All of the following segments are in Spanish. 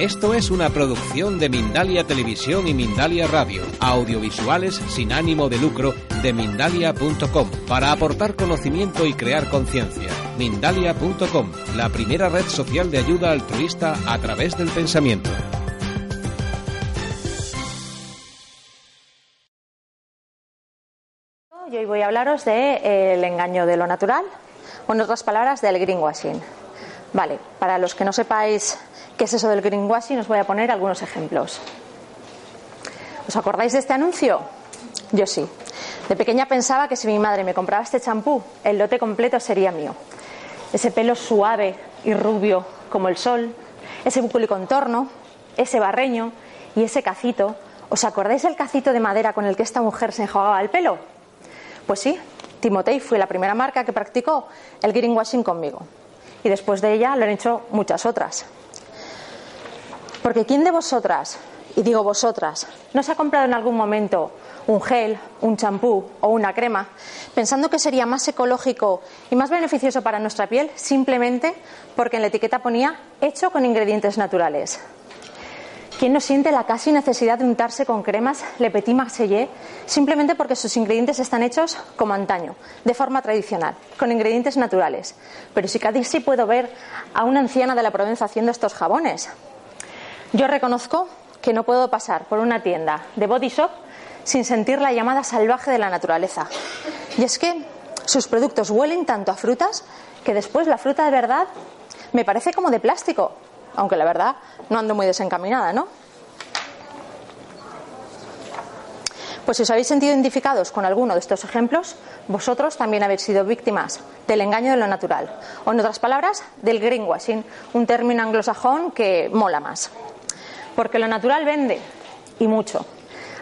Esto es una producción de Mindalia Televisión y Mindalia Radio, audiovisuales sin ánimo de lucro de mindalia.com, para aportar conocimiento y crear conciencia. Mindalia.com, la primera red social de ayuda altruista a través del pensamiento. Y hoy voy a hablaros del engaño de lo natural, o en otras palabras, del greenwashing. Vale, para los que no sepáis qué es eso del greenwashing, os voy a poner algunos ejemplos. ¿Os acordáis de este anuncio? Yo sí. De pequeña pensaba que si mi madre me compraba este champú, el lote completo sería mío. Ese pelo suave y rubio como el sol, ese bucle y contorno, ese barreño y ese cacito. ¿Os acordáis del cacito de madera con el que esta mujer se enjuagaba el pelo? Pues sí, Timotei fue la primera marca que practicó el greenwashing conmigo. Y después de ella lo han hecho muchas otras. Porque ¿quién de vosotras, y digo vosotras, no se ha comprado en algún momento un gel, un champú o una crema pensando que sería más ecológico y más beneficioso para nuestra piel simplemente porque en la etiqueta ponía hecho con ingredientes naturales? ¿Quién no siente la casi necesidad de untarse con cremas Le Petit Marseillais simplemente porque sus ingredientes están hechos como antaño, de forma tradicional, con ingredientes naturales? Pero si cada sí puedo ver a una anciana de la Provenza haciendo estos jabones. Yo reconozco que no puedo pasar por una tienda de body shop sin sentir la llamada salvaje de la naturaleza. Y es que sus productos huelen tanto a frutas que después la fruta de verdad me parece como de plástico, aunque la verdad no ando muy desencaminada, ¿no? Pues si os habéis sentido identificados con alguno de estos ejemplos, vosotros también habéis sido víctimas del engaño de lo natural, o en otras palabras, del greenwashing, un término anglosajón que mola más. Porque lo natural vende, y mucho.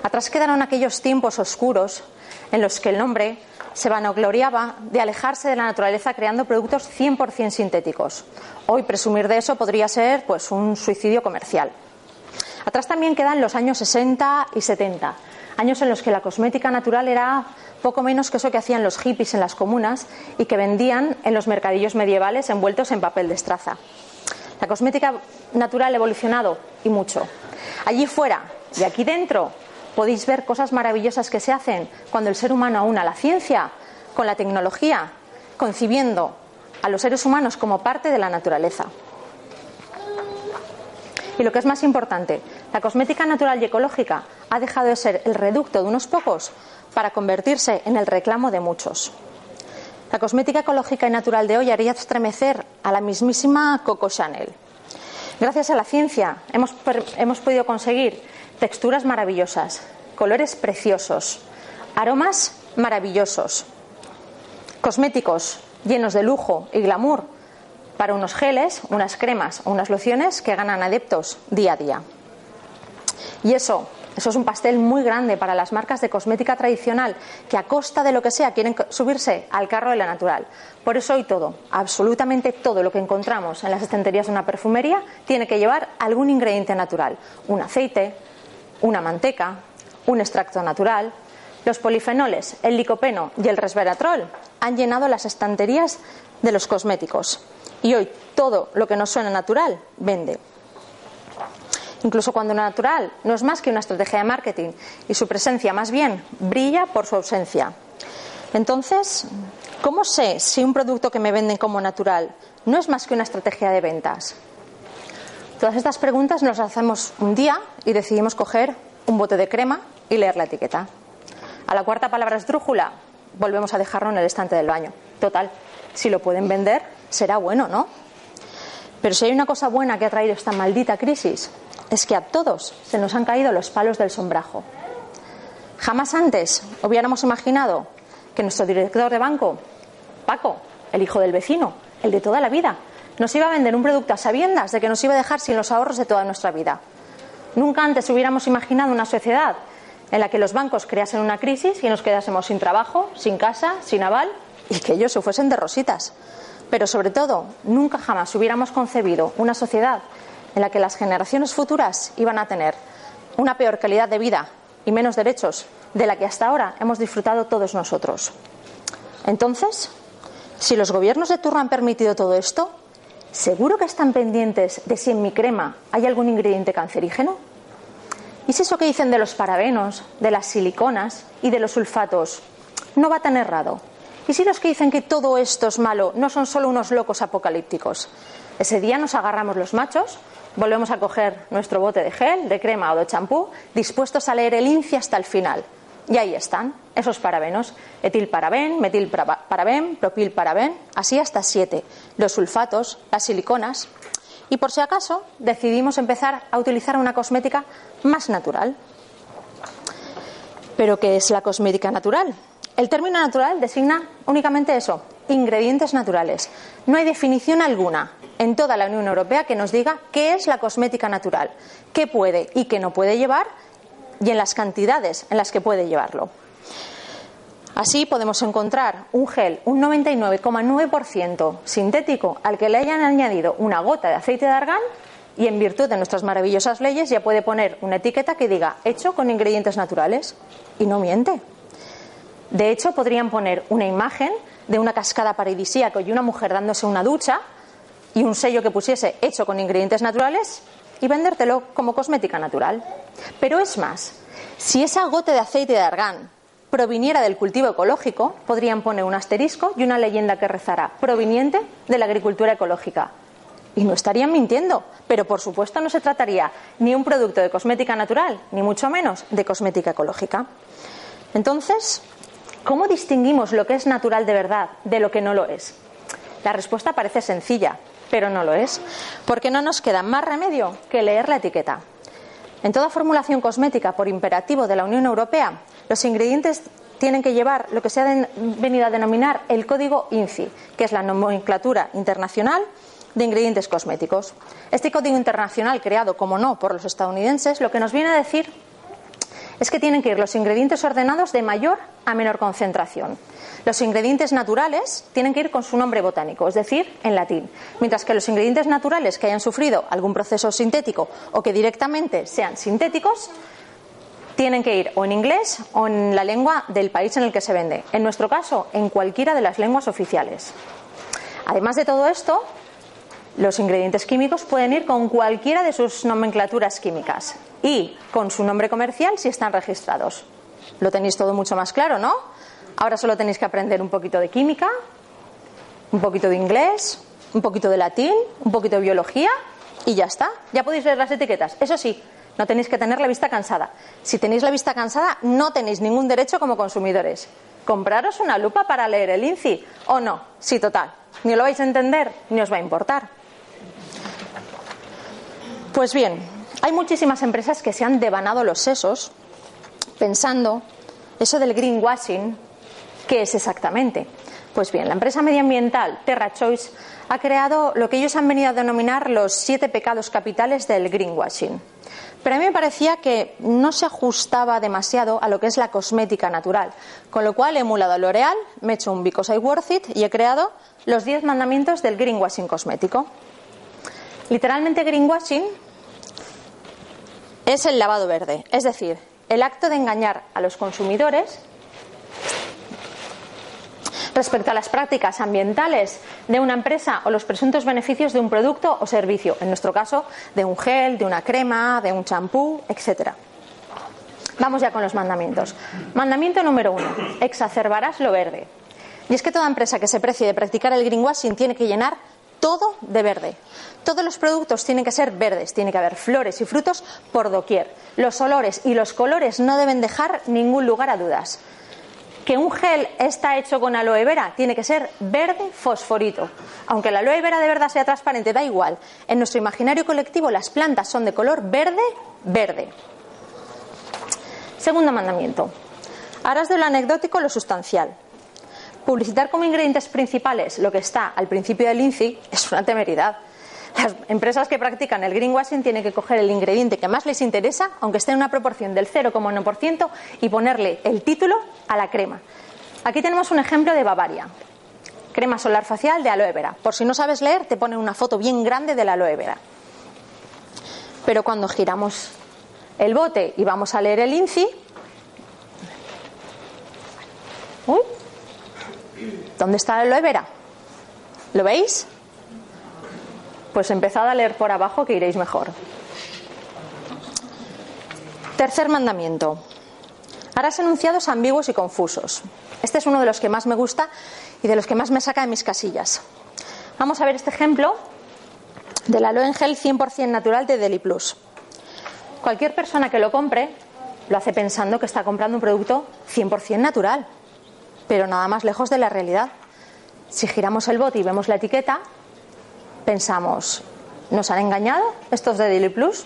Atrás quedaron aquellos tiempos oscuros en los que el hombre se vanagloriaba de alejarse de la naturaleza creando productos 100% sintéticos. Hoy presumir de eso podría ser pues un suicidio comercial. Atrás también quedan los años 60 y 70, años en los que la cosmética natural era poco menos que eso que hacían los hippies en las comunas y que vendían en los mercadillos medievales envueltos en papel de estraza. La cosmética natural ha evolucionado mucho. Allí fuera y aquí dentro podéis ver cosas maravillosas que se hacen cuando el ser humano aúna la ciencia con la tecnología, concibiendo a los seres humanos como parte de la naturaleza. Y lo que es más importante, la cosmética natural y ecológica ha dejado de ser el reducto de unos pocos para convertirse en el reclamo de muchos. La cosmética ecológica y natural de hoy haría estremecer a la mismísima Coco Chanel. Gracias a la ciencia hemos, hemos podido conseguir texturas maravillosas, colores preciosos, aromas maravillosos, cosméticos llenos de lujo y glamour para unos geles, unas cremas o unas lociones que ganan adeptos día a día. Y eso, eso es un pastel muy grande para las marcas de cosmética tradicional que a costa de lo que sea quieren subirse al carro de la natural. Por eso hoy todo, absolutamente todo lo que encontramos en las estanterías de una perfumería tiene que llevar algún ingrediente natural, un aceite, una manteca, un extracto natural. Los polifenoles, el licopeno y el resveratrol han llenado las estanterías de los cosméticos. Y hoy todo lo que no suena natural vende. Incluso cuando natural no es más que una estrategia de marketing y su presencia más bien brilla por su ausencia. Entonces, ¿cómo sé si un producto que me venden como natural no es más que una estrategia de ventas? Todas estas preguntas nos las hacemos un día y decidimos coger un bote de crema y leer la etiqueta. A la cuarta palabra esdrújula, volvemos a dejarlo en el estante del baño. Total, si lo pueden vender, será bueno, ¿no? Pero si hay una cosa buena que ha traído esta maldita crisis, es que a todos se nos han caído los palos del sombrajo. Jamás antes hubiéramos imaginado que nuestro director de banco, Paco, el hijo del vecino, el de toda la vida, nos iba a vender un producto a sabiendas de que nos iba a dejar sin los ahorros de toda nuestra vida. Nunca antes hubiéramos imaginado una sociedad en la que los bancos creasen una crisis y nos quedásemos sin trabajo, sin casa, sin aval y que ellos se fuesen de rositas. Pero sobre todo, nunca jamás hubiéramos concebido una sociedad en la que las generaciones futuras iban a tener una peor calidad de vida y menos derechos de la que hasta ahora hemos disfrutado todos nosotros. Entonces, si los gobiernos de turno han permitido todo esto, ¿seguro que están pendientes de si en mi crema hay algún ingrediente cancerígeno? ¿Y si eso que dicen de los parabenos, de las siliconas y de los sulfatos no va tan errado? ¿Y si los que dicen que todo esto es malo no son solo unos locos apocalípticos? Ese día nos agarramos los machos, volvemos a coger nuestro bote de gel, de crema o de champú, dispuestos a leer el INCI hasta el final. Y ahí están, esos parabenos, etilparaben, metilparaben, propilparaben, así hasta siete, los sulfatos, las siliconas. Y por si acaso decidimos empezar a utilizar una cosmética más natural. ¿Pero qué es la cosmética natural? El término natural designa únicamente eso, ingredientes naturales. No hay definición alguna en toda la Unión Europea que nos diga qué es la cosmética natural, qué puede y qué no puede llevar y en las cantidades en las que puede llevarlo. Así podemos encontrar un gel un 99,9% sintético al que le hayan añadido una gota de aceite de argán y en virtud de nuestras maravillosas leyes ya puede poner una etiqueta que diga hecho con ingredientes naturales y no miente. De hecho, podrían poner una imagen de una cascada paradisíaca y una mujer dándose una ducha y un sello que pusiese hecho con ingredientes naturales y vendértelo como cosmética natural. Pero es más, si esa gota de aceite de argán proviniera del cultivo ecológico, podrían poner un asterisco y una leyenda que rezara proveniente de la agricultura ecológica. Y no estarían mintiendo, pero por supuesto no se trataría ni un producto de cosmética natural, ni mucho menos de cosmética ecológica. Entonces, ¿cómo distinguimos lo que es natural de verdad de lo que no lo es? La respuesta parece sencilla, pero no lo es, porque no nos queda más remedio que leer la etiqueta. En toda formulación cosmética por imperativo de la Unión Europea, los ingredientes tienen que llevar lo que se ha venido a denominar el código INCI, que es la nomenclatura internacional de ingredientes cosméticos. Este código internacional, creado, como no, por los estadounidenses, lo que nos viene a decir es que tienen que ir los ingredientes ordenados de mayor a menor concentración. Los ingredientes naturales tienen que ir con su nombre botánico, es decir, en latín, mientras que los ingredientes naturales que hayan sufrido algún proceso sintético o que directamente sean sintéticos tienen que ir o en inglés o en la lengua del país en el que se vende. En nuestro caso, en cualquiera de las lenguas oficiales. Además de todo esto, los ingredientes químicos pueden ir con cualquiera de sus nomenclaturas químicas y con su nombre comercial si están registrados. Lo tenéis todo mucho más claro, ¿no? Ahora solo tenéis que aprender un poquito de química, un poquito de inglés, un poquito de latín, un poquito de biología y ya está. Ya podéis leer las etiquetas. Eso sí, no tenéis que tener la vista cansada. Si tenéis la vista cansada, no tenéis ningún derecho como consumidores. Compraros una lupa para leer el INCI o no. Sí, total. Ni lo vais a entender ni os va a importar. Pues bien, hay muchísimas empresas que se han devanado los sesos pensando eso del greenwashing, ¿qué es exactamente? Pues bien, la empresa medioambiental Terra Choice ha creado lo que ellos han venido a denominar los siete pecados capitales del greenwashing. Pero a mí me parecía que no se ajustaba demasiado a lo que es la cosmética natural, con lo cual he emulado a L'Oreal, me he hecho un Because I Worth It y he creado los diez mandamientos del greenwashing cosmético. Literalmente greenwashing es el lavado verde, es decir, el acto de engañar a los consumidores respecto a las prácticas ambientales de una empresa o los presuntos beneficios de un producto o servicio, en nuestro caso de un gel, de una crema, de un champú, etc. Vamos ya con los mandamientos. Mandamiento número uno, exacerbarás lo verde. Y es que toda empresa que se precie de practicar el greenwashing tiene que llenar todo de verde. Todos los productos tienen que ser verdes, tiene que haber flores y frutos por doquier. Los olores y los colores no deben dejar ningún lugar a dudas. Que un gel está hecho con aloe vera tiene que ser verde fosforito. Aunque la aloe vera de verdad sea transparente, da igual. En nuestro imaginario colectivo las plantas son de color verde, verde. Segundo mandamiento. Harás de lo anecdótico lo sustancial. Publicitar como ingredientes principales lo que está al principio del INCI es una temeridad. Las empresas que practican el greenwashing tienen que coger el ingrediente que más les interesa, aunque esté en una proporción del 0,1%, y ponerle el título a la crema. Aquí tenemos un ejemplo de Bavaria. Crema solar facial de aloe vera. Por si no sabes leer, te ponen una foto bien grande de la aloe vera. Pero cuando giramos el bote y vamos a leer el INCI, ¿Dónde está la aloe vera? ¿Lo veis? Pues empezad a leer por abajo que iréis mejor. Tercer mandamiento. Harás enunciados ambiguos y confusos. Este es uno de los que más me gusta y de los que más me saca de mis casillas. Vamos a ver este ejemplo del aloe en gel 100% natural de Deli Plus. Cualquier persona que lo compre lo hace pensando que está comprando un producto 100% natural pero nada más lejos de la realidad. Si giramos el bote y vemos la etiqueta, pensamos, ¿nos han engañado estos de Daily Plus?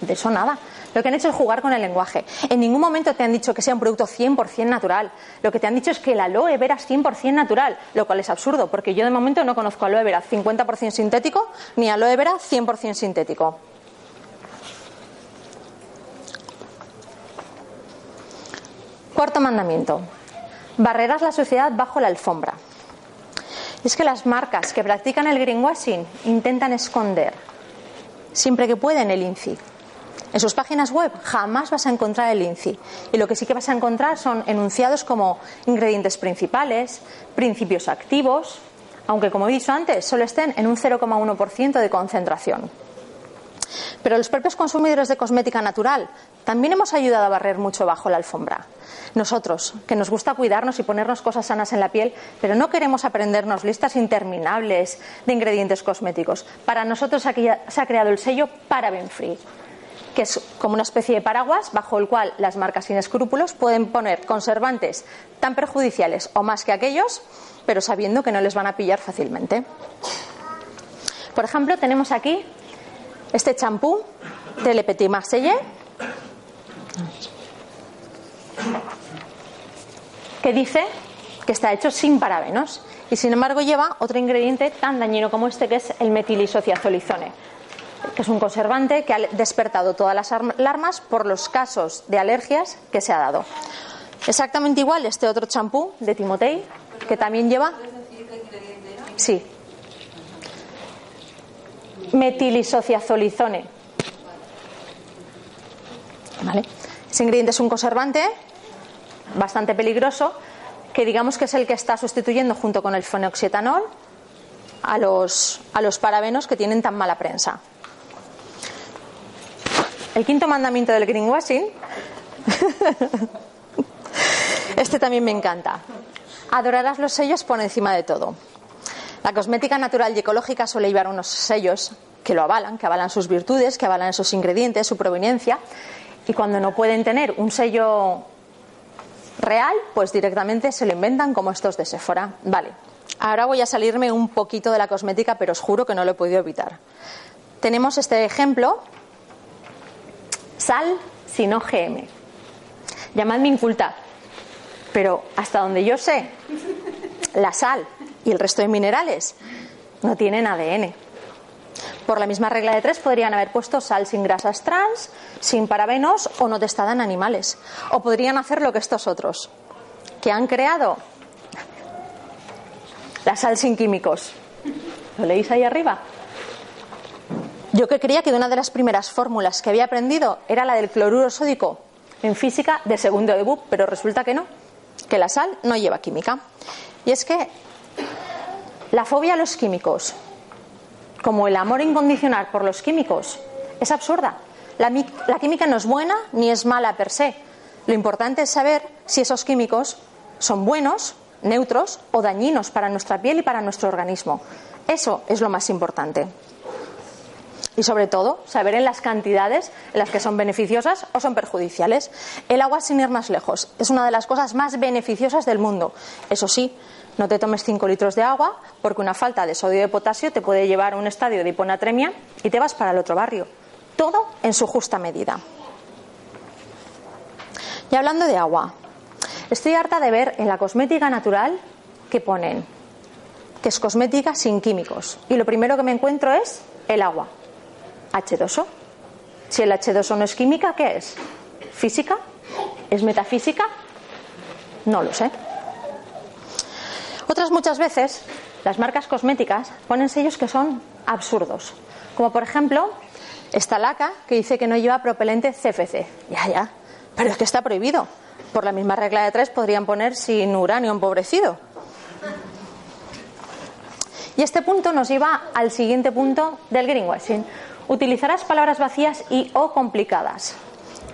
De eso nada. Lo que han hecho es jugar con el lenguaje. En ningún momento te han dicho que sea un producto 100% natural. Lo que te han dicho es que el aloe vera es 100% natural, lo cual es absurdo, porque yo de momento no conozco aloe vera 50% sintético ni aloe vera 100% sintético. Cuarto mandamiento barrerás la sociedad bajo la alfombra. Es que las marcas que practican el greenwashing intentan esconder, siempre que pueden, el INCI. En sus páginas web jamás vas a encontrar el INCI. Y lo que sí que vas a encontrar son enunciados como ingredientes principales, principios activos, aunque como he dicho antes, solo estén en un 0,1% de concentración. Pero los propios consumidores de cosmética natural también hemos ayudado a barrer mucho bajo la alfombra. Nosotros, que nos gusta cuidarnos y ponernos cosas sanas en la piel, pero no queremos aprendernos listas interminables de ingredientes cosméticos. Para nosotros se ha creado el sello Paraben Free que es como una especie de paraguas bajo el cual las marcas sin escrúpulos pueden poner conservantes tan perjudiciales o más que aquellos, pero sabiendo que no les van a pillar fácilmente. Por ejemplo, tenemos aquí este champú de Le Petit Marseillais que dice que está hecho sin parabenos y sin embargo lleva otro ingrediente tan dañino como este que es el metilisociazolizone, que es un conservante que ha despertado todas las alarmas por los casos de alergias que se ha dado. Exactamente igual este otro champú de Timotei que también lleva Sí. Metilisociazolizone. ¿Vale? Ese ingrediente es un conservante bastante peligroso, que digamos que es el que está sustituyendo junto con el fenoxietanol a los, a los parabenos que tienen tan mala prensa. El quinto mandamiento del greenwashing, este también me encanta. Adorarás los sellos por encima de todo. La cosmética natural y ecológica suele llevar unos sellos que lo avalan, que avalan sus virtudes, que avalan esos ingredientes, su proveniencia. Y cuando no pueden tener un sello real, pues directamente se lo inventan como estos de Sephora. Vale, ahora voy a salirme un poquito de la cosmética, pero os juro que no lo he podido evitar. Tenemos este ejemplo, sal sin OGM. Llamadme inculta, pero hasta donde yo sé, la sal y el resto de minerales no tienen ADN. Por la misma regla de tres podrían haber puesto sal sin grasas trans, sin parabenos o no testada en animales. O podrían hacer lo que estos otros, que han creado la sal sin químicos. ¿Lo leéis ahí arriba? Yo que creía que una de las primeras fórmulas que había aprendido era la del cloruro sódico en física de segundo debut, pero resulta que no, que la sal no lleva química. Y es que la fobia a los químicos, como el amor incondicional por los químicos, es absurda. La, química no es buena ni es mala per se. Lo importante es saber si esos químicos son buenos, neutros o dañinos para nuestra piel y para nuestro organismo. Eso es lo más importante. Y sobre todo, saber en las cantidades en las que son beneficiosas o son perjudiciales. El agua, sin ir más lejos, es una de las cosas más beneficiosas del mundo. Eso sí, no te tomes 5 litros de agua porque una falta de sodio y de potasio te puede llevar a un estadio de hiponatremia y te vas para el otro barrio. Todo en su justa medida. Y hablando de agua, estoy harta de ver en la cosmética natural que ponen que es cosmética sin químicos. Y lo primero que me encuentro es el agua, H2O. Si el H2O no es química, ¿qué es? ¿Física? ¿Es metafísica? No lo sé. Otras muchas veces, las marcas cosméticas ponen sellos que son absurdos. Como por ejemplo, esta laca que dice que no lleva propelente CFC. Ya, ya. Pero es que está prohibido. Por la misma regla de tres podrían poner sin uranio empobrecido. Y este punto nos lleva al siguiente punto del greenwashing. Utilizarás palabras vacías y o complicadas.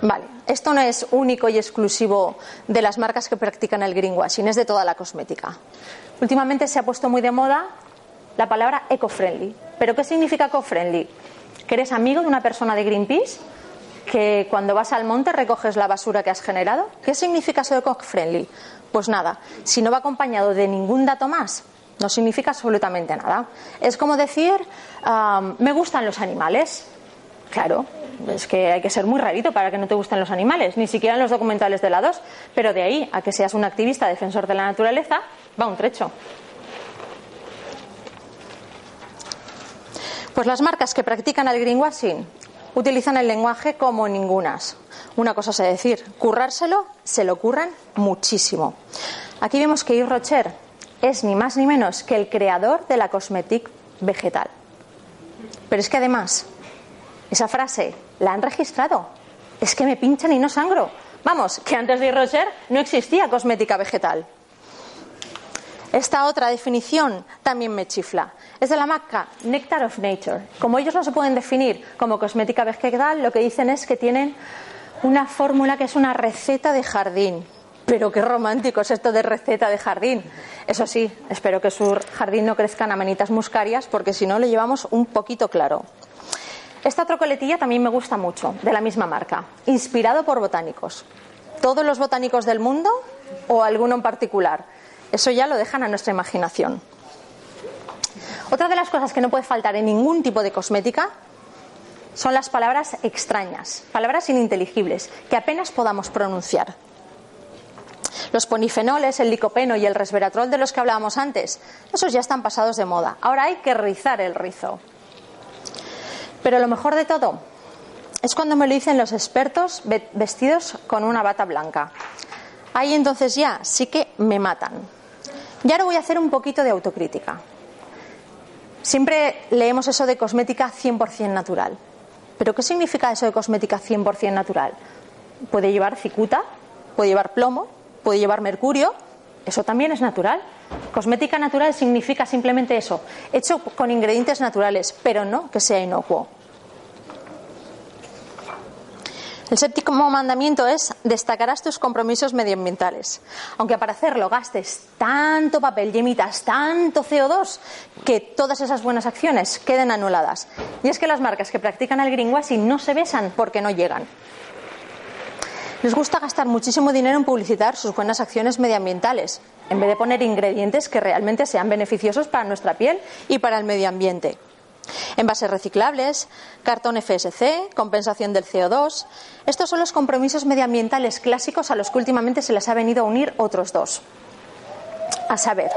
Vale, esto no es único y exclusivo de las marcas que practican el greenwashing, es de toda la cosmética. Últimamente se ha puesto muy de moda la palabra eco-friendly. ¿Pero qué significa eco-friendly? ¿Que eres amigo de una persona de Greenpeace? ¿Que cuando vas al monte recoges la basura que has generado? ¿Qué significa eso de eco-friendly? Pues nada, si no va acompañado de ningún dato más, no significa absolutamente nada. Es como decir, me gustan los animales. Claro, es que hay que ser muy rarito para que no te gusten los animales, ni siquiera en los documentales de la 2, pero de ahí a que seas un activista defensor de la naturaleza, va un trecho. Pues las marcas que practican el greenwashing utilizan el lenguaje como ningunas. Una cosa sé decir, currárselo, se lo curran muchísimo. Aquí vemos que Yves Rocher es ni más ni menos que el creador de la cosmética vegetal. Pero es que además, esa frase la han registrado. Es que me pinchan y no sangro. Vamos, que antes de Roger no existía cosmética vegetal. Esta otra definición también me chifla. Es de la marca Nectar of Nature. Como ellos no se pueden definir como cosmética vegetal, lo que dicen es que tienen una fórmula que es una receta de jardín. Pero qué romántico es esto de receta de jardín. Eso sí, espero que su jardín no crezcan amanitas muscarias, porque si no le llevamos un poquito claro. Esta trocoletilla también me gusta mucho, de la misma marca, inspirado por botánicos. ¿Todos los botánicos del mundo o alguno en particular? Eso ya lo dejan a nuestra imaginación. Otra de las cosas que no puede faltar en ningún tipo de cosmética son las palabras extrañas, palabras ininteligibles, que apenas podamos pronunciar. Los ponifenoles, el licopeno y el resveratrol de los que hablábamos antes, esos ya están pasados de moda. Ahora hay que rizar el rizo. Pero lo mejor de todo es cuando me lo dicen los expertos vestidos con una bata blanca. Ahí entonces ya sí que me matan. Y ahora voy a hacer un poquito de autocrítica. Siempre leemos eso de cosmética 100% natural. ¿Pero qué significa eso de cosmética 100% natural? Puede llevar cicuta, puede llevar plomo, puede llevar mercurio, eso también es natural. Cosmética natural significa simplemente eso, hecho con ingredientes naturales, pero no que sea inocuo. El séptimo mandamiento es destacarás tus compromisos medioambientales. Aunque para hacerlo gastes tanto papel y emitas tanto CO2 que todas esas buenas acciones queden anuladas. Y es que las marcas que practican el greenwashing no se besan porque no llegan. Les gusta gastar muchísimo dinero en publicitar sus buenas acciones medioambientales, en vez de poner ingredientes que realmente sean beneficiosos para nuestra piel y para el medio ambiente. Envases reciclables, cartón FSC, compensación del CO2. Estos son los compromisos medioambientales clásicos a los que últimamente se les ha venido a unir otros dos. A saber,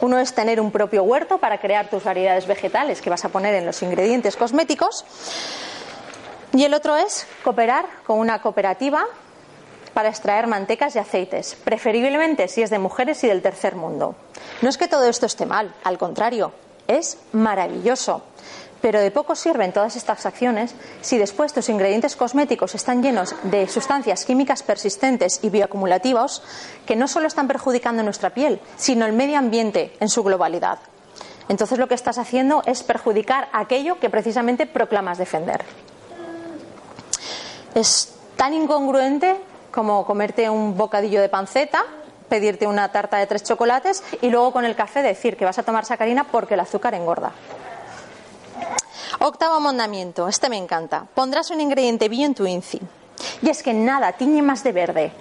uno es tener un propio huerto para crear tus variedades vegetales que vas a poner en los ingredientes cosméticos. Y el otro es cooperar con una cooperativa para extraer mantecas y aceites, preferiblemente si es de mujeres y del tercer mundo. No es que todo esto esté mal, al contrario, es maravilloso. Pero de poco sirven todas estas acciones si después tus ingredientes cosméticos están llenos de sustancias químicas persistentes y bioacumulativas que no solo están perjudicando nuestra piel, sino el medio ambiente en su globalidad. Entonces lo que estás haciendo es perjudicar aquello que precisamente proclamas defender. Es tan incongruente como comerte un bocadillo de panceta, pedirte una tarta de tres chocolates y luego con el café decir que vas a tomar sacarina porque el azúcar engorda. Octavo mandamiento, este me encanta. Pondrás un ingrediente bio en tu INCI. Y es que nada tiñe más de verde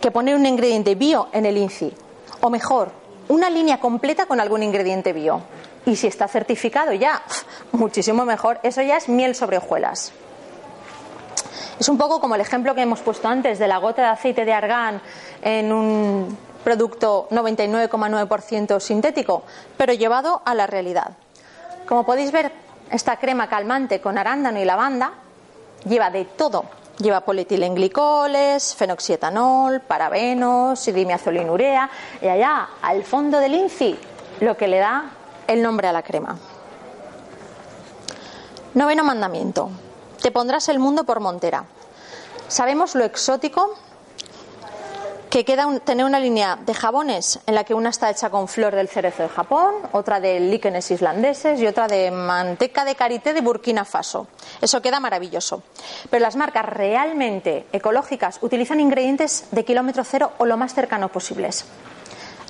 que poner un ingrediente bio en el INCI. O mejor, una línea completa con algún ingrediente bio. Y si está certificado ya, muchísimo mejor. Eso ya es miel sobre hojuelas. Es un poco como el ejemplo que hemos puesto antes de la gota de aceite de argán en un producto 99,9% sintético, pero llevado a la realidad. Como podéis ver, esta crema calmante con arándano y lavanda lleva de todo. Lleva polietilenglicol, fenoxietanol, parabenos, hidrimiazolinurea y allá al fondo del INCI lo que le da el nombre a la crema. Noveno mandamiento. Te pondrás el mundo por montera. Sabemos lo exótico que queda tener una línea de jabones en la que una está hecha con flor del cerezo de Japón, otra de líquenes islandeses y otra de manteca de karité de Burkina Faso. Eso queda maravilloso. Pero las marcas realmente ecológicas utilizan ingredientes de kilómetro cero o lo más cercano posibles.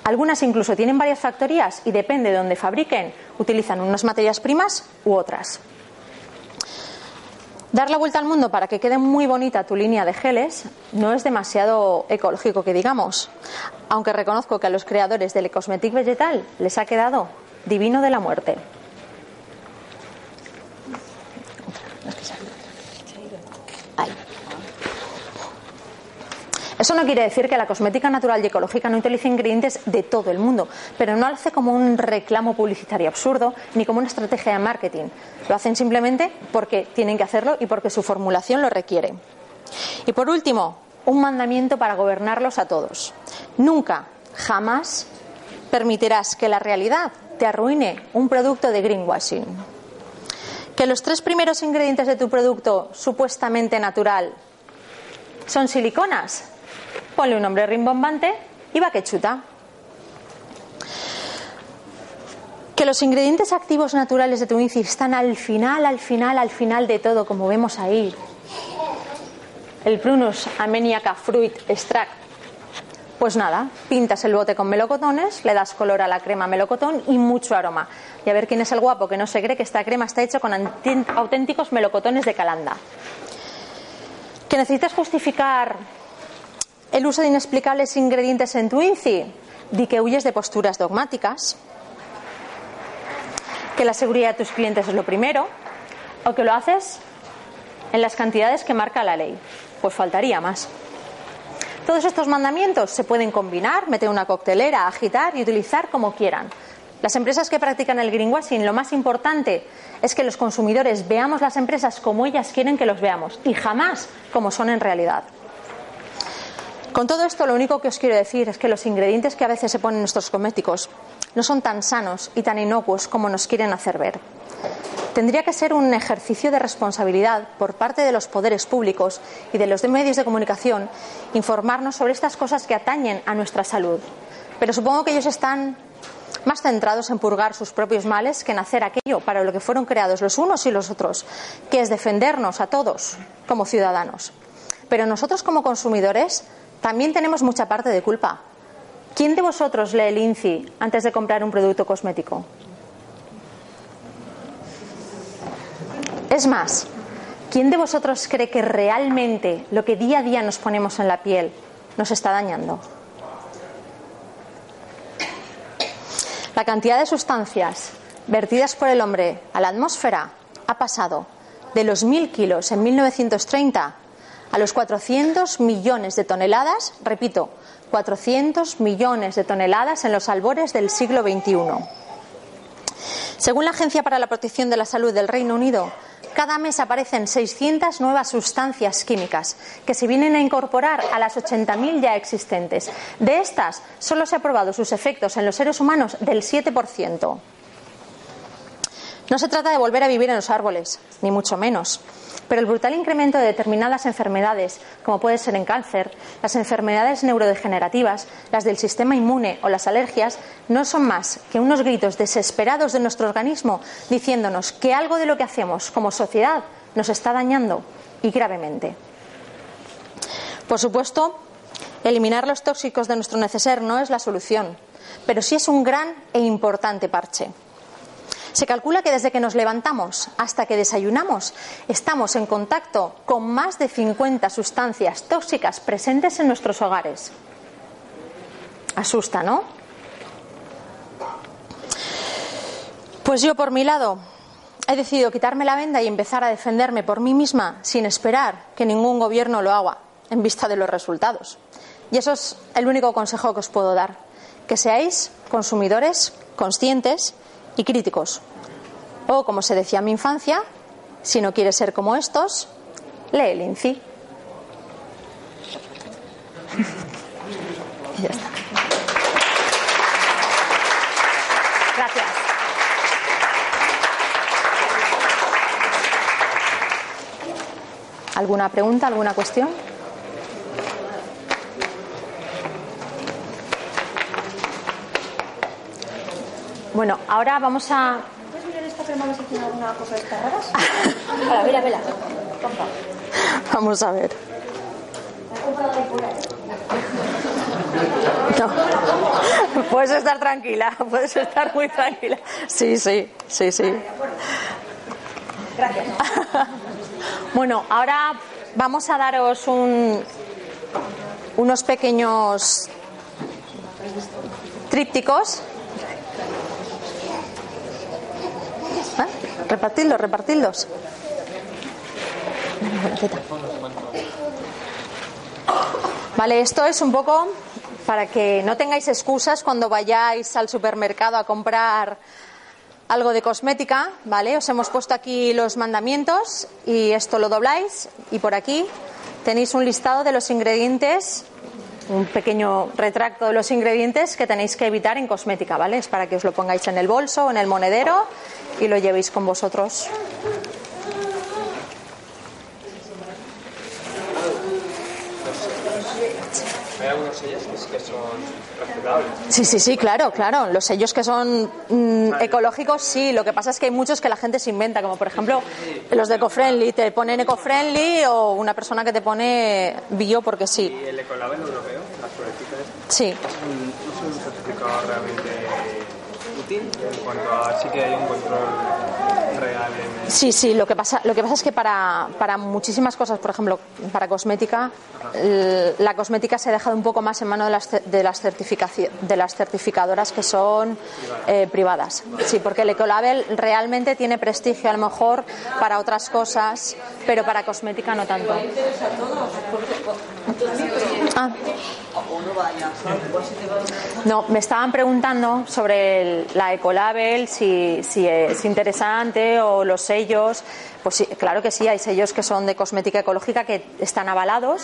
Algunas incluso tienen varias factorías y depende de donde fabriquen, utilizan unas materias primas u otras. Dar la vuelta al mundo para que quede muy bonita tu línea de geles no es demasiado ecológico que digamos, aunque reconozco que a los creadores del cosmetic vegetal les ha quedado divino de la muerte. Eso no quiere decir que la cosmética natural y ecológica no utilice ingredientes de todo el mundo, pero no lo hace como un reclamo publicitario absurdo ni como una estrategia de marketing. Lo hacen simplemente porque tienen que hacerlo y porque su formulación lo requiere. Y por último, un mandamiento para gobernarlos a todos. Nunca, jamás permitirás que la realidad te arruine un producto de greenwashing. Que los tres primeros ingredientes de tu producto supuestamente natural son siliconas, ponle un nombre rimbombante y va que chuta. Que los ingredientes activos naturales de tu INCI están al final, al final, al final de todo, como vemos ahí. El Prunus ameniaca fruit extract. Pues nada, pintas el bote con melocotones, le das color a la crema melocotón y mucho aroma. Y a ver quién es el guapo que no se cree que esta crema está hecha con auténticos melocotones de calanda. Que necesitas justificar el uso de inexplicables ingredientes en tu INCI, di que huyes de posturas dogmáticas, que la seguridad de tus clientes es lo primero, o que lo haces en las cantidades que marca la ley. Pues faltaría más. Todos estos mandamientos se pueden combinar, meter una coctelera, agitar y utilizar como quieran. Las empresas que practican el greenwashing, lo más importante es que los consumidores veamos las empresas como ellas quieren que los veamos y jamás como son en realidad. Con todo esto, lo único que os quiero decir es que los ingredientes que a veces se ponen en nuestros cosméticos no son tan sanos y tan inocuos como nos quieren hacer ver. Tendría que ser un ejercicio de responsabilidad por parte de los poderes públicos y de los medios de comunicación informarnos sobre estas cosas que atañen a nuestra salud. Pero supongo que ellos están más centrados en purgar sus propios males que en hacer aquello para lo que fueron creados los unos y los otros, que es defendernos a todos como ciudadanos. Pero nosotros como consumidores también tenemos mucha parte de culpa. ¿Quién de vosotros lee el INCI antes de comprar un producto cosmético? Es más, ¿quién de vosotros cree que realmente lo que día a día nos ponemos en la piel nos está dañando? La cantidad de sustancias vertidas por el hombre a la atmósfera ha pasado de los mil kilos en 1930 a los 400 millones de toneladas, repito, 400 millones de toneladas en los albores del siglo XXI. Según la Agencia para la Protección de la Salud del Reino Unido, cada mes aparecen 600 nuevas sustancias químicas que se vienen a incorporar a las 80.000 ya existentes. De estas, solo se ha probado sus efectos en los seres humanos del 7%. No se trata de volver a vivir en los árboles, ni mucho menos. Pero el brutal incremento de determinadas enfermedades, como puede ser en cáncer, las enfermedades neurodegenerativas, las del sistema inmune o las alergias, no son más que unos gritos desesperados de nuestro organismo diciéndonos que algo de lo que hacemos como sociedad nos está dañando y gravemente. Por supuesto, eliminar los tóxicos de nuestro neceser no es la solución, pero sí es un gran e importante parche. Se calcula que desde que nos levantamos hasta que desayunamos estamos en contacto con más de 50 sustancias tóxicas presentes en nuestros hogares. Asusta, ¿no? Pues yo por mi lado he decidido quitarme la venda y empezar a defenderme por mí misma sin esperar que ningún gobierno lo haga en vista de los resultados. Y eso es el único consejo que os puedo dar, que seáis consumidores conscientes y críticos. O, como se decía en mi infancia, si no quieres ser como estos, lee el INCI. Gracias. ¿Alguna pregunta, alguna cuestión? Bueno, ahora vamos a. ¿Puedes mirar esta crema si tiene alguna cosa de estas raras? Ahora, mira, vela. Vamos a ver. ¿La has comprado ahí por ahí? No. Puedes estar tranquila, puedes estar muy tranquila. Sí, sí, sí, sí. Gracias. Bueno, ahora vamos a daros un, unos pequeños trípticos. Repartidlos, repartidlos. Vale, esto es un poco para que no tengáis excusas cuando vayáis al supermercado a comprar algo de cosmética, ¿vale? Os hemos puesto aquí los mandamientos y esto lo dobláis y por aquí tenéis un listado de los ingredientes, un pequeño retracto de los ingredientes que tenéis que evitar en cosmética, ¿vale? Es para que os lo pongáis en el bolso o en el monedero y lo llevéis con vosotros. Hay algunos sellos que sí que son reciclables. Sí, sí, sí, claro, claro. Los sellos que son mm, ecológicos, sí. Lo que pasa es que hay muchos que la gente se inventa, como por ejemplo los de eco-friendly. Te ponen eco-friendly o una persona que te pone bio porque sí. Y el Ecolabel europeo, las Sí. es un, es un certificado realmente útil en cuanto a sí que hay un control real en el... Sí, sí, lo que pasa, lo que pasa es que para, para muchísimas cosas, por ejemplo, para cosmética, la cosmética se ha dejado un poco más en manos de las, de las, de las certificadoras que son eh, privadas. Sí, porque el Ecolabel realmente tiene prestigio a lo mejor para otras cosas, pero para cosmética no tanto. Ah. No, me estaban preguntando sobre el- la Ecolabel, si, si es interesante o los sellos. Pues sí, claro que sí, hay sellos que son de cosmética ecológica que están avalados,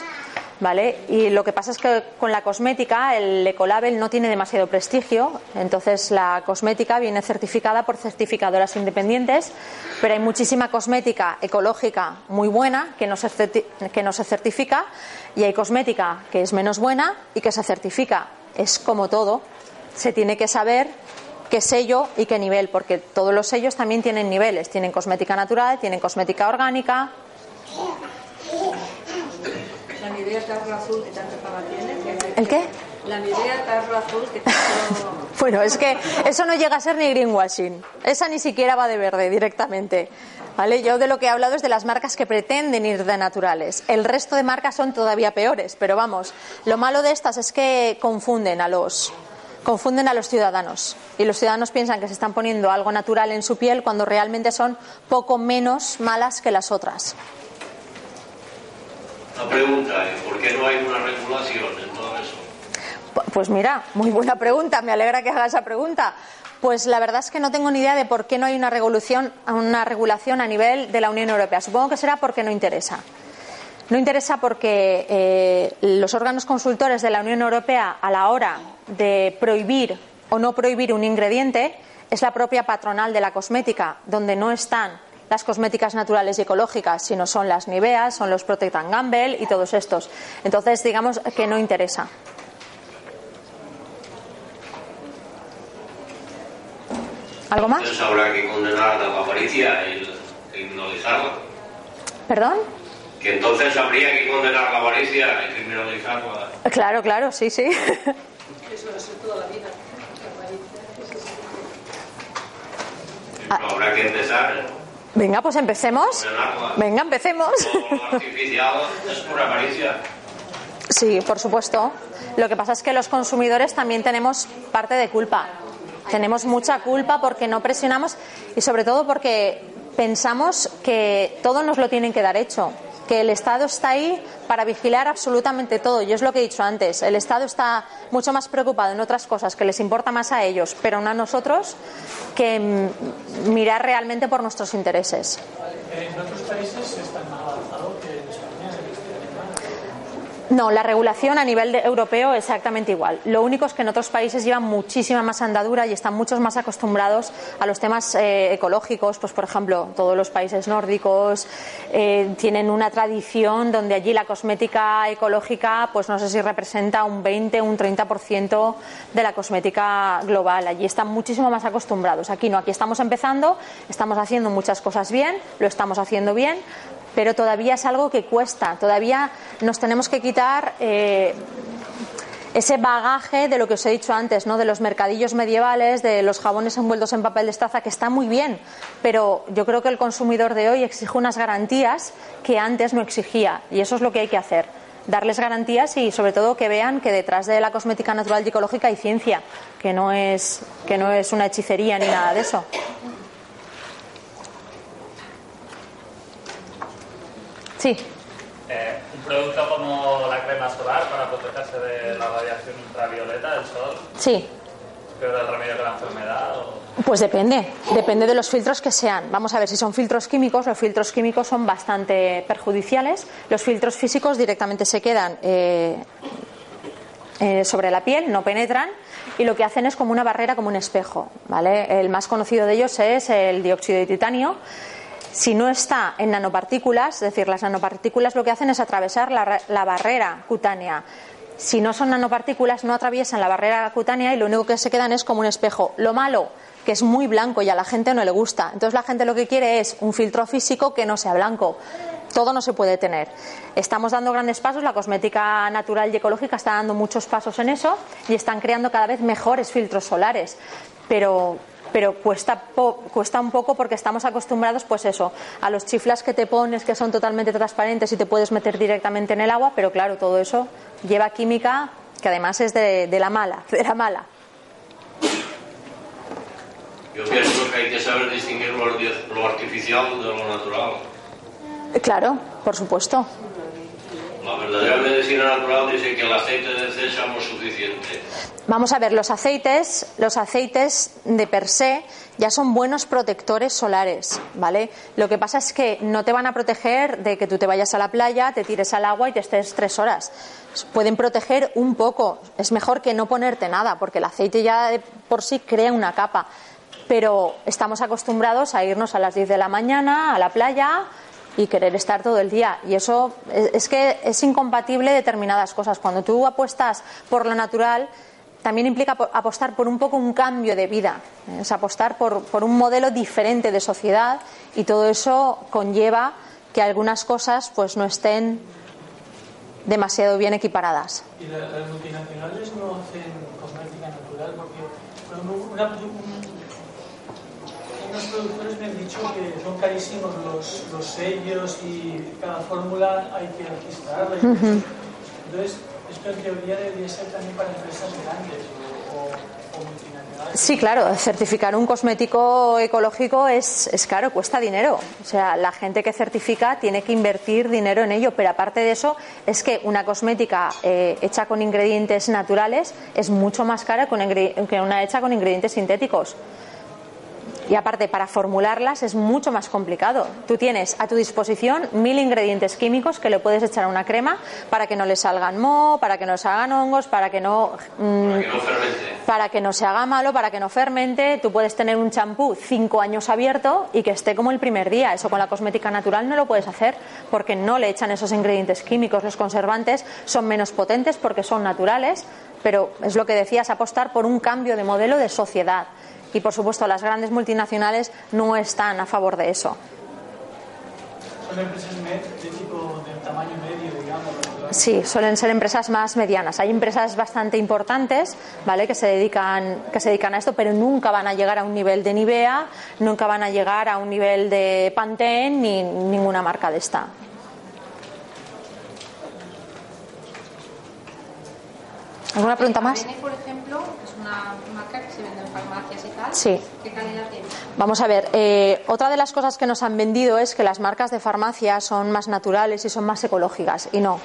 ¿vale? Y lo que pasa es que con la cosmética el Ecolabel no tiene demasiado prestigio, entonces la cosmética viene certificada por certificadoras independientes, pero hay muchísima cosmética ecológica muy buena que no se, que no se certifica y hay cosmética que es menos buena y que se certifica. Es como todo, se tiene que saber qué sello y qué nivel, porque todos los sellos también tienen niveles. Tienen cosmética natural, tienen cosmética orgánica. La Nivea Tarro Azul que tanta fama tiene. ¿El qué? La Nivea Tarro Azul que tanto... Bueno, es que eso no llega a ser ni greenwashing. Esa ni siquiera va de verde directamente. ¿Vale? Yo de lo que he hablado es de las marcas que pretenden ir de naturales. El resto de marcas son todavía peores, pero vamos, lo malo de estas es que confunden a los confunden a los ciudadanos y los ciudadanos piensan que se están poniendo algo natural en su piel cuando realmente son poco menos malas que las otras. La pregunta es, ¿por qué no hay una regulación en todo eso? Pu- Pues mira, muy buena pregunta, me alegra que haga esa pregunta. Pues la verdad es que no tengo ni idea de por qué no hay una regulación, una regulación a nivel de la Unión Europea. Supongo que será porque no interesa. No interesa porque eh, los órganos consultores de la Unión Europea a la hora de prohibir o no prohibir un ingrediente es la propia patronal de la cosmética, donde no están las cosméticas naturales y ecológicas, sino son las Niveas, son los Protect and Gamble y todos estos. Entonces, digamos que no interesa. ¿Algo más? Entonces habrá que condenar a la avaricia y criminalizarla. ¿Perdón? Que entonces habría que condenar a la avaricia y criminalizarla. Claro, claro, sí, sí. Pero habrá que empezar. Venga, pues empecemos. Venga, empecemos. Todo lo artificial es pura avaricia. Sí, por supuesto. Lo que pasa es que los consumidores también tenemos parte de culpa. Tenemos mucha culpa porque no presionamos y sobre todo porque pensamos que todo nos lo tienen que dar hecho, que el Estado está ahí para vigilar absolutamente todo. Y es lo que he dicho antes, el Estado está mucho más preocupado en otras cosas que les importa más a ellos, pero no a nosotros, que mirar realmente por nuestros intereses. En otros países está más avanzado que en España. No, la regulación a nivel de- europeo es exactamente igual. Lo único es que en otros países llevan muchísima más andadura y están muchos más acostumbrados a los temas eh, ecológicos. Pues, por ejemplo, todos los países nórdicos eh, tienen una tradición donde allí la cosmética ecológica, pues no sé si representa un 20 o un 30% de la cosmética global. Allí están muchísimo más acostumbrados. Aquí no, aquí estamos empezando, estamos haciendo muchas cosas bien, lo estamos haciendo bien, pero todavía es algo que cuesta. Todavía nos tenemos que quitar eh, ese bagaje de lo que os he dicho antes, ¿no? de los mercadillos medievales, de los jabones envueltos en papel de estaza, que está muy bien, pero yo creo que el consumidor de hoy exige unas garantías que antes no exigía, y eso es lo que hay que hacer. Darles garantías y, sobre todo, que vean que detrás de la cosmética natural y ecológica hay ciencia, que no es, que no es una hechicería ni nada de eso. Sí. Eh, un producto como la crema solar para protegerse de la radiación ultravioleta del sol, Sí, peor el remedio que la enfermedad. O... Pues depende, depende de los filtros que sean. Vamos a ver si son filtros químicos. Los filtros químicos son bastante perjudiciales. Los filtros físicos directamente se quedan eh, eh, sobre la piel, no penetran y lo que hacen es como una barrera, como un espejo. ¿vale? El más conocido de ellos es el dióxido de titanio. Si no está en nanopartículas, es decir, las nanopartículas lo que hacen es atravesar la, ra- la barrera cutánea. Si no son nanopartículas, no atraviesan la barrera cutánea y lo único que se quedan es como un espejo. Lo malo, que es muy blanco y a la gente no le gusta. Entonces la gente lo que quiere es un filtro físico que no sea blanco. Todo no se puede tener. Estamos dando grandes pasos, la cosmética natural y ecológica está dando muchos pasos en eso y están creando cada vez mejores filtros solares. Pero, pero cuesta, po- cuesta un poco porque estamos acostumbrados, pues eso, a los chiflas que te pones que son totalmente transparentes y te puedes meter directamente en el agua, pero claro, todo eso lleva química que además es de, de la mala, de la mala. Yo pienso que hay que saber distinguir lo, arti- lo artificial de lo natural. Claro, por supuesto. La verdadera medicina natural dice que el aceite de sésamo es suficiente. Vamos a ver, los aceites, los aceites de per se ya son buenos protectores solares, ¿vale? Lo que pasa es que no te van a proteger de que tú te vayas a la playa, te tires al agua y te estés tres horas. Pueden proteger un poco. Es mejor que no ponerte nada, porque el aceite ya de por sí crea una capa. Pero estamos acostumbrados a irnos a las 10 de la mañana a la playa y querer estar todo el día. Y eso es que es incompatible determinadas cosas. Cuando tú apuestas por lo natural, también implica po- apostar por un poco un cambio de vida, es apostar por, por un modelo diferente de sociedad y todo eso conlleva que algunas cosas pues no estén demasiado bien equiparadas. Y la- las multinacionales no hacen cosmética natural porque una- un- unos productores me han dicho que son carísimos los, los sellos y cada fórmula hay que registrarla. y Ujú. Entonces, esto en teoría debería ser también para empresas grandes o, multinacionales. Sí, claro, certificar un cosmético ecológico es, es caro, cuesta dinero. O sea, la gente que certifica tiene que invertir dinero en ello, pero aparte de eso, es que una cosmética eh, hecha con ingredientes naturales es mucho más cara que una hecha con ingredientes sintéticos. Y aparte, para formularlas es mucho más complicado. Tú tienes a tu disposición mil ingredientes químicos que le puedes echar a una crema para que no le salgan moho, para que no se hagan hongos, para que no mm, Que no para que no se haga malo, para que no fermente. Tú puedes tener un champú cinco años abierto y que esté como el primer día. Eso con la cosmética natural no lo puedes hacer porque no le echan esos ingredientes químicos. Los conservantes son menos potentes porque son naturales, pero es lo que decías, apostar por un cambio de modelo de sociedad. Y por supuesto, las grandes multinacionales no están a favor de eso. Son empresas de tipo tamaño medio, digamos. Sí, suelen ser empresas más medianas. Hay empresas bastante importantes, ¿vale? Que se dedican que se dedican a esto, pero nunca van a llegar a un nivel de Nivea, nunca van a llegar a un nivel de Pantene ni ninguna marca de esta. ¿Alguna pregunta más? Por ejemplo, es una marca que se vende en farmacias y tal. Sí. ¿Qué calidad tiene? Vamos a ver, eh, otra de las cosas que nos han vendido es que las marcas de farmacia son más naturales y son más ecológicas. Y no.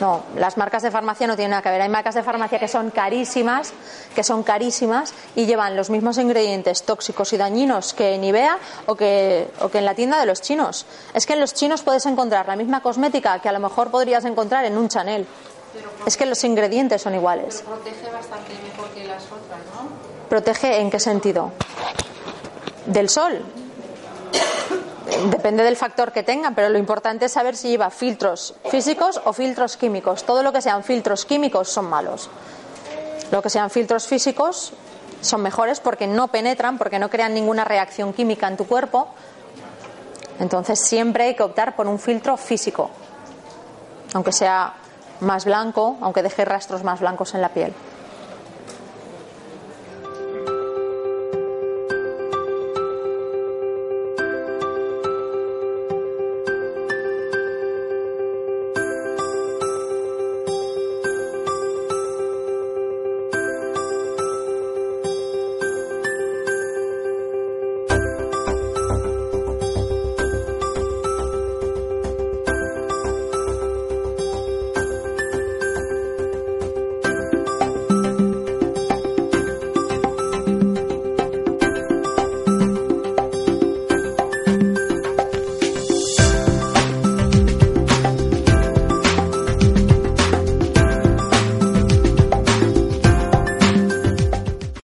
No, las marcas de farmacia no tienen nada que ver. Hay marcas de farmacia que son carísimas, que son carísimas y llevan los mismos ingredientes tóxicos y dañinos que en Ibea o que, o que en la tienda de los chinos. Es que en los chinos puedes encontrar la misma cosmética que a lo mejor podrías encontrar en un Chanel. Es que los ingredientes son iguales. Pero protege bastante mejor que las otras, ¿no? ¿Protege en qué sentido? Del sol. Depende del factor que tengan, pero lo importante es saber si lleva filtros físicos o filtros químicos. Todo lo que sean filtros químicos son malos. Lo que sean filtros físicos son mejores porque no penetran, porque no crean ninguna reacción química en tu cuerpo. Entonces siempre hay que optar por un filtro físico, aunque sea más blanco, aunque deje rastros más blancos en la piel.